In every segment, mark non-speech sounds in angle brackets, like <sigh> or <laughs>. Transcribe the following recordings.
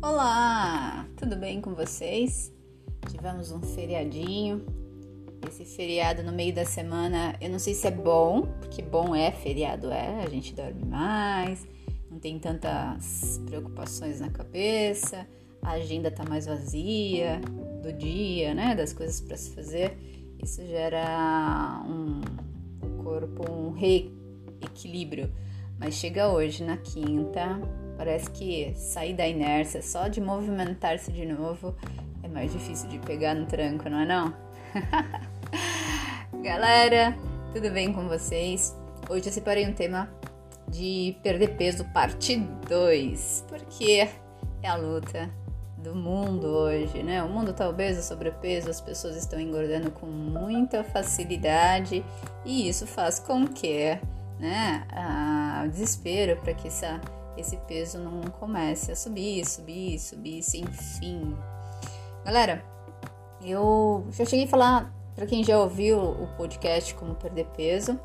Olá, tudo bem com vocês? Tivemos um feriadinho. Esse feriado no meio da semana, eu não sei se é bom, porque bom é feriado, é, a gente dorme mais, não tem tantas preocupações na cabeça, a agenda tá mais vazia do dia, né, das coisas para se fazer. Isso gera um corpo, um reequilíbrio. Mas chega hoje, na quinta, parece que sair da inércia só de movimentar-se de novo é mais difícil de pegar no tranco, não é não? <laughs> Galera, tudo bem com vocês? Hoje eu separei um tema de perder peso parte 2, porque é a luta do mundo hoje, né? O mundo tá obeso, sobrepeso, as pessoas estão engordando com muita facilidade e isso faz com que, né, o desespero para que essa, esse peso não comece a subir, subir, subir, enfim. Galera, eu já cheguei a falar para quem já ouviu o podcast Como Perder Peso.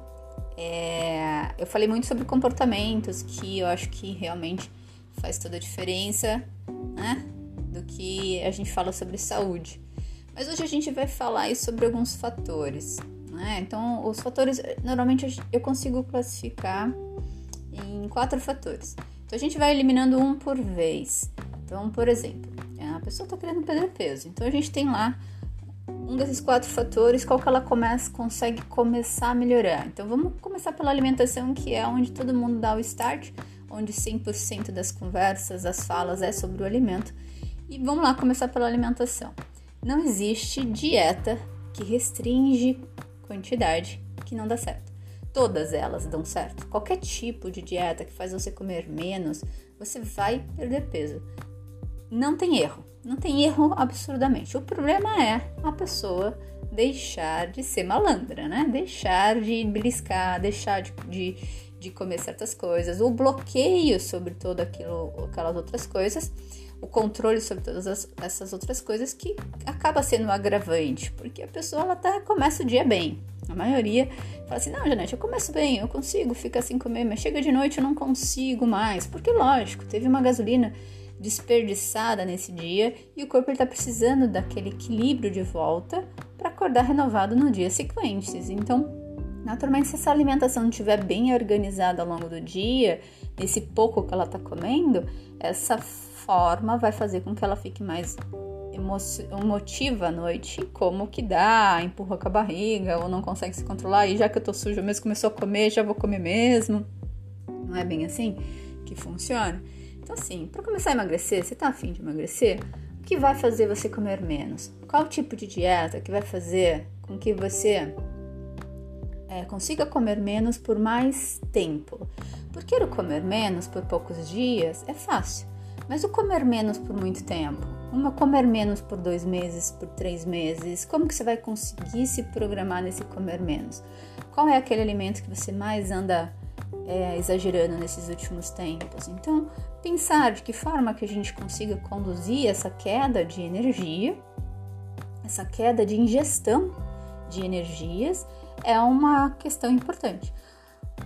É, eu falei muito sobre comportamentos que eu acho que realmente faz toda a diferença, né? Do que a gente fala sobre saúde. Mas hoje a gente vai falar sobre alguns fatores, né? Então, os fatores, normalmente eu consigo classificar em quatro fatores. Então, a gente vai eliminando um por vez. Então, por exemplo, a pessoa está querendo perder peso. Então, a gente tem lá um desses quatro fatores, qual que ela começa, consegue começar a melhorar. Então vamos começar pela alimentação, que é onde todo mundo dá o start, onde 100% das conversas, das falas é sobre o alimento. E vamos lá começar pela alimentação. Não existe dieta que restringe quantidade que não dá certo. Todas elas dão certo. Qualquer tipo de dieta que faz você comer menos, você vai perder peso. Não tem erro. Não tem erro absurdamente. O problema é a pessoa deixar de ser malandra, né? Deixar de beliscar, deixar de, de, de comer certas coisas, o bloqueio sobre todo aquilo, aquelas outras coisas, o controle sobre todas as, essas outras coisas que acaba sendo um agravante, porque a pessoa ela tá, começa o dia bem. A maioria fala assim: não, Janete, eu começo bem, eu consigo ficar sem comer, mas chega de noite eu não consigo mais, porque lógico, teve uma gasolina desperdiçada nesse dia e o corpo está precisando daquele equilíbrio de volta para acordar renovado no dia seguinte. Então, naturalmente, se essa alimentação não estiver bem organizada ao longo do dia, nesse pouco que ela está comendo, essa forma vai fazer com que ela fique mais emotiva à noite, como que dá, empurra com a barriga ou não consegue se controlar, e já que eu tô suja mesmo, começou a comer, já vou comer mesmo. Não é bem assim que funciona? Então, assim, para começar a emagrecer, você tá afim de emagrecer? O que vai fazer você comer menos? Qual tipo de dieta que vai fazer com que você é, consiga comer menos por mais tempo? Porque o comer menos por poucos dias é fácil, mas o comer menos por muito tempo, uma comer menos por dois meses, por três meses, como que você vai conseguir se programar nesse comer menos? Qual é aquele alimento que você mais anda é, exagerando nesses últimos tempos? Então, pensar de que forma que a gente consiga conduzir essa queda de energia, essa queda de ingestão de energias, é uma questão importante.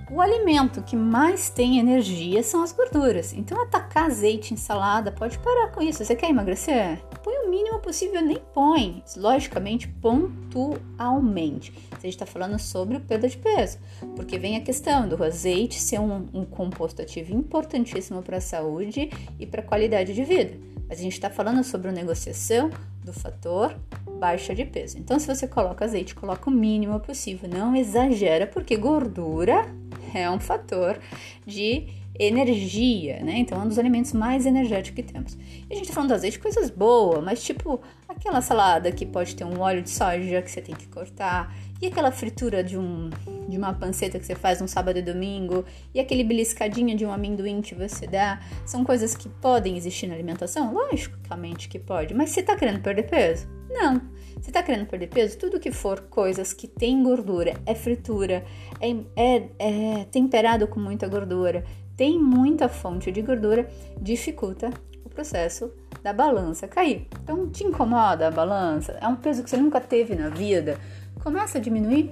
O alimento que mais tem energia são as gorduras. Então, atacar azeite em salada, pode parar com isso. Você quer emagrecer? Põe o mínimo possível, nem põe. Logicamente, pontualmente. A gente está falando sobre perda de peso, porque vem a questão do azeite ser um, um composto ativo importantíssimo para a saúde e para a qualidade de vida. Mas a gente está falando sobre negociação do fator baixa de peso. Então, se você coloca azeite, coloca o mínimo possível, não exagera, porque gordura é um fator de energia, né? Então é um dos alimentos mais energéticos que temos. E a gente tá falando do azeite, coisas boas, mas tipo aquela salada que pode ter um óleo de soja que você tem que cortar, e aquela fritura de, um, de uma panceta que você faz no sábado e domingo, e aquele beliscadinho de um amendoim que você dá, são coisas que podem existir na alimentação? Logicamente que pode, mas você tá querendo perder peso? Não. Você está querendo perder peso? Tudo que for coisas que tem gordura, é fritura, é, é, é temperado com muita gordura, tem muita fonte de gordura, dificulta o processo da balança cair. Então, te incomoda a balança? É um peso que você nunca teve na vida? Começa a diminuir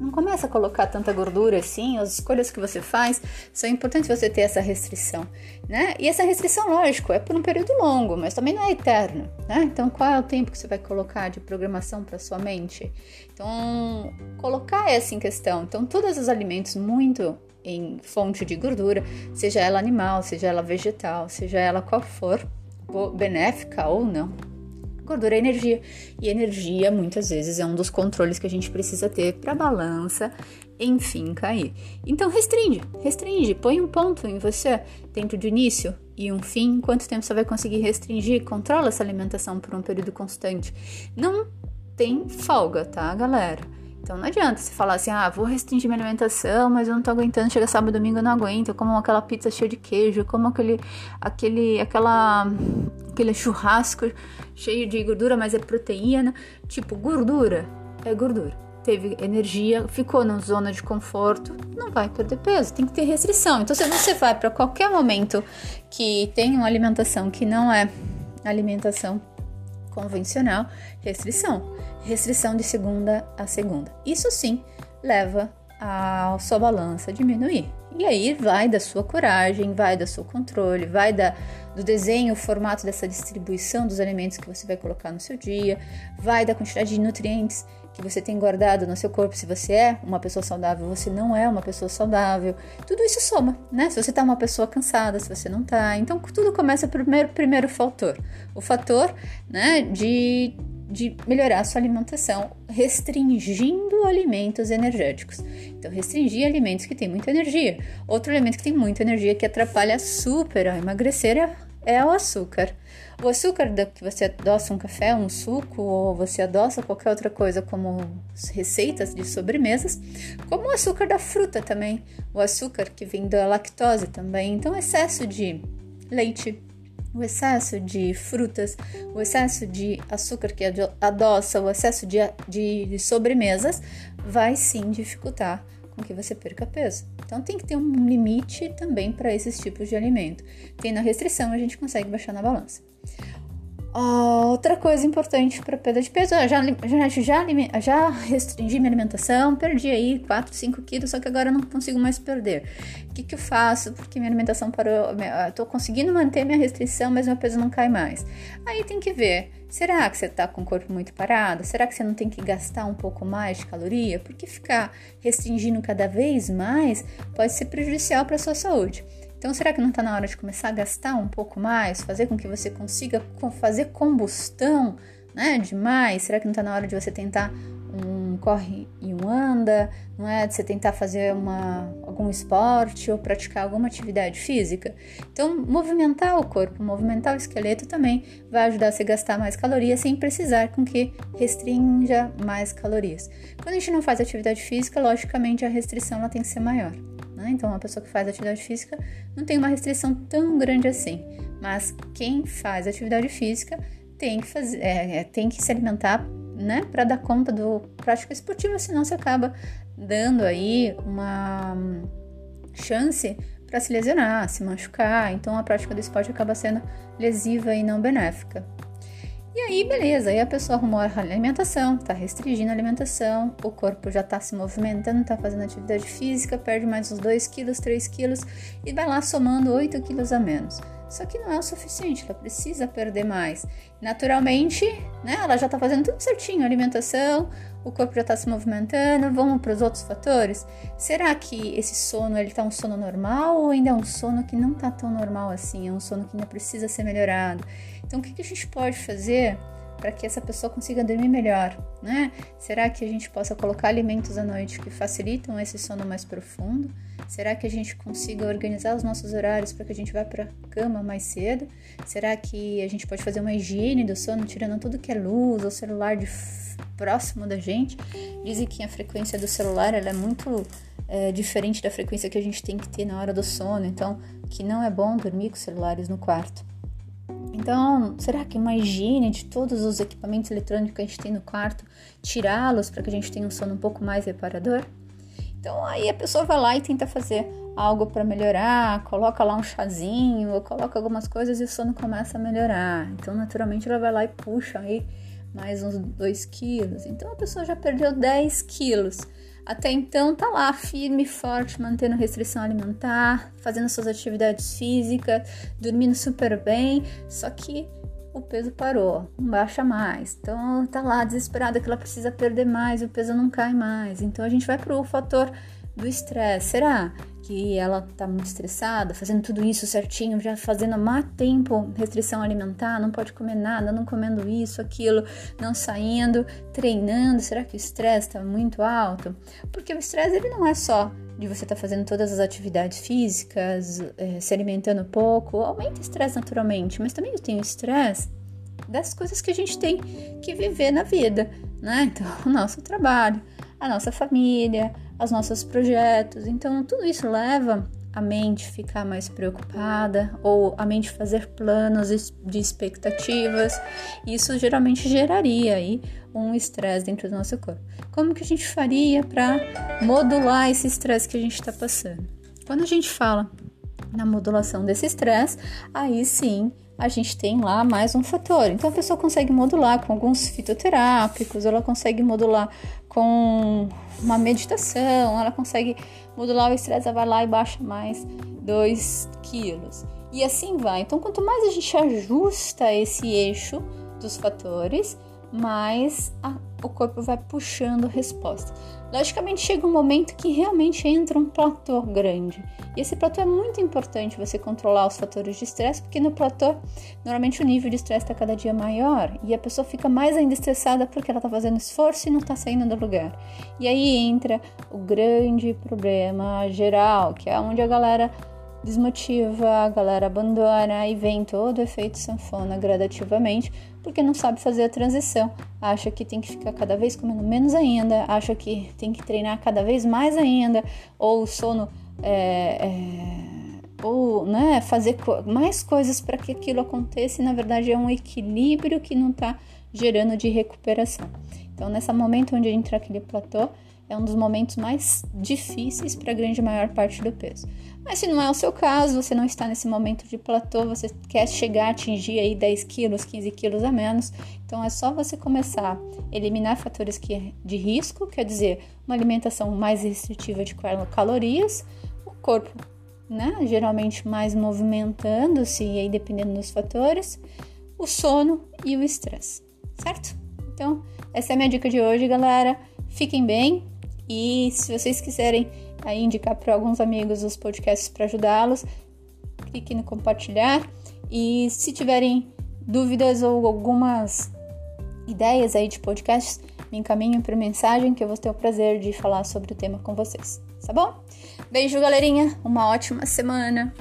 não começa a colocar tanta gordura assim, as escolhas que você faz são importantes você ter essa restrição, né? E essa restrição, lógico, é por um período longo, mas também não é eterno, né? Então, qual é o tempo que você vai colocar de programação para sua mente? Então, colocar essa em questão. Então, todos os alimentos muito em fonte de gordura, seja ela animal, seja ela vegetal, seja ela qual for, benéfica ou não, Gordura é energia. E energia, muitas vezes, é um dos controles que a gente precisa ter para balança, enfim, cair. Então, restringe, restringe. Põe um ponto em você dentro de início e um fim. Quanto tempo você vai conseguir restringir? Controla essa alimentação por um período constante. Não tem folga, tá, galera? Então não adianta você falar assim, ah, vou restringir minha alimentação, mas eu não tô aguentando, chega sábado domingo eu não aguento, eu como aquela pizza cheia de queijo, como aquele, aquele, aquela, aquele churrasco cheio de gordura, mas é proteína. Tipo, gordura é gordura. Teve energia, ficou na zona de conforto, não vai perder peso, tem que ter restrição. Então, se você vai para qualquer momento que tem uma alimentação que não é alimentação convencional, restrição. Restrição de segunda a segunda. Isso sim leva a sua balança diminuir. E aí vai da sua coragem, vai do seu controle, vai da, do desenho, o formato dessa distribuição dos alimentos que você vai colocar no seu dia, vai da quantidade de nutrientes que você tem guardado no seu corpo. Se você é uma pessoa saudável, você não é uma pessoa saudável. Tudo isso soma, né? Se você tá uma pessoa cansada, se você não tá. Então tudo começa pelo primeiro, primeiro fator. O fator, né, de de melhorar a sua alimentação restringindo alimentos energéticos. Então, restringir alimentos que têm muita energia. Outro alimento que tem muita energia que atrapalha super a emagrecer é, é o açúcar. O açúcar que você adoça um café, um suco, ou você adoça qualquer outra coisa como receitas de sobremesas, como o açúcar da fruta também, o açúcar que vem da lactose também. Então, excesso de leite, o excesso de frutas, o excesso de açúcar que adoça, o excesso de, de sobremesas vai sim dificultar com que você perca peso. Então tem que ter um limite também para esses tipos de alimento. Tendo a restrição, a gente consegue baixar na balança. Outra coisa importante para perda de peso, já, já, já, já restringi minha alimentação, perdi aí 4, 5 quilos, só que agora eu não consigo mais perder. O que, que eu faço? Porque minha alimentação parou, estou conseguindo manter minha restrição, mas meu peso não cai mais. Aí tem que ver, será que você está com o corpo muito parado? Será que você não tem que gastar um pouco mais de caloria? Porque ficar restringindo cada vez mais pode ser prejudicial para sua saúde. Então, será que não está na hora de começar a gastar um pouco mais, fazer com que você consiga fazer combustão, né, demais? Será que não está na hora de você tentar corre e um anda, não é? De você tentar fazer uma, algum esporte ou praticar alguma atividade física. Então, movimentar o corpo, movimentar o esqueleto também vai ajudar você a gastar mais calorias sem precisar com que restrinja mais calorias. Quando a gente não faz atividade física, logicamente a restrição ela tem que ser maior. Né? Então, uma pessoa que faz atividade física não tem uma restrição tão grande assim. Mas quem faz atividade física tem que, fazer, é, é tem que se alimentar né, para dar conta do prática esportiva, senão você acaba dando aí uma chance para se lesionar, se machucar. Então, a prática do esporte acaba sendo lesiva e não benéfica. E aí, beleza, aí a pessoa arrumou a alimentação, tá restringindo a alimentação, o corpo já tá se movimentando, tá fazendo atividade física, perde mais uns 2 quilos, 3 quilos e vai lá somando 8 quilos a menos. Só que não é o suficiente, ela precisa perder mais. Naturalmente, né, ela já tá fazendo tudo certinho, alimentação, o corpo já está se movimentando, vamos para os outros fatores? Será que esse sono ele tá um sono normal ou ainda é um sono que não está tão normal assim? É um sono que ainda precisa ser melhorado? Então, o que, que a gente pode fazer para que essa pessoa consiga dormir melhor, né? Será que a gente possa colocar alimentos à noite que facilitam esse sono mais profundo? Será que a gente consiga organizar os nossos horários para que a gente vá para a cama mais cedo? Será que a gente pode fazer uma higiene do sono, tirando tudo que é luz ou celular de próximo da gente? Dizem que a frequência do celular é muito é, diferente da frequência que a gente tem que ter na hora do sono, então que não é bom dormir com celulares no quarto. Então, será que uma higiene de todos os equipamentos eletrônicos que a gente tem no quarto, tirá-los para que a gente tenha um sono um pouco mais reparador? Então, aí a pessoa vai lá e tenta fazer algo para melhorar, coloca lá um chazinho, ou coloca algumas coisas e o sono começa a melhorar. Então, naturalmente, ela vai lá e puxa aí mais uns 2 quilos. Então, a pessoa já perdeu 10 quilos. Até então, tá lá firme, forte, mantendo restrição alimentar, fazendo suas atividades físicas, dormindo super bem, só que o peso parou, não baixa mais. Então, tá lá desesperada que ela precisa perder mais, o peso não cai mais. Então, a gente vai pro fator do estresse. Será que ela tá muito estressada, fazendo tudo isso certinho, já fazendo há mais tempo restrição alimentar, não pode comer nada, não comendo isso, aquilo, não saindo, treinando? Será que o estresse está muito alto? Porque o estresse ele não é só de você estar tá fazendo todas as atividades físicas, é, se alimentando pouco, aumenta o estresse naturalmente, mas também tem o estresse das coisas que a gente tem que viver na vida, né? Então, <laughs> o nosso trabalho, a nossa família, os nossos projetos. Então, tudo isso leva a mente ficar mais preocupada ou a mente fazer planos de expectativas. Isso geralmente geraria aí um estresse dentro do nosso corpo. Como que a gente faria para modular esse estresse que a gente está passando? Quando a gente fala na modulação desse estresse, aí sim a gente tem lá mais um fator. Então a pessoa consegue modular com alguns fitoterápicos, ela consegue modular com uma meditação, ela consegue modular o estresse, ela vai lá e baixa mais 2 quilos. E assim vai. Então, quanto mais a gente ajusta esse eixo dos fatores, mais a, o corpo vai puxando resposta. Logicamente chega um momento que realmente entra um platô grande. E esse platô é muito importante você controlar os fatores de estresse, porque no platô, normalmente o nível de estresse está cada dia maior e a pessoa fica mais ainda estressada porque ela está fazendo esforço e não está saindo do lugar. E aí entra o grande problema geral, que é onde a galera desmotiva, a galera abandona e vem todo o efeito sanfona gradativamente, porque não sabe fazer a transição, acha que tem que ficar cada vez comendo menos ainda, acha que tem que treinar cada vez mais ainda, ou o sono é, é, ou né, fazer co mais coisas para que aquilo aconteça e na verdade é um equilíbrio que não está gerando de recuperação. Então, nesse momento onde entra aquele platô, é um dos momentos mais difíceis para a grande maior parte do peso. Mas se não é o seu caso, você não está nesse momento de platô, você quer chegar a atingir aí 10 quilos, 15 quilos a menos, então é só você começar a eliminar fatores que, de risco, quer dizer, uma alimentação mais restritiva de calorias, o corpo, né, geralmente mais movimentando-se, e aí dependendo dos fatores, o sono e o estresse, certo? Então, essa é a minha dica de hoje, galera. Fiquem bem, e se vocês quiserem aí indicar para alguns amigos os podcasts para ajudá-los, clique no compartilhar. E se tiverem dúvidas ou algumas ideias aí de podcasts, me encaminhem por mensagem que eu vou ter o prazer de falar sobre o tema com vocês. Tá bom? Beijo, galerinha. Uma ótima semana.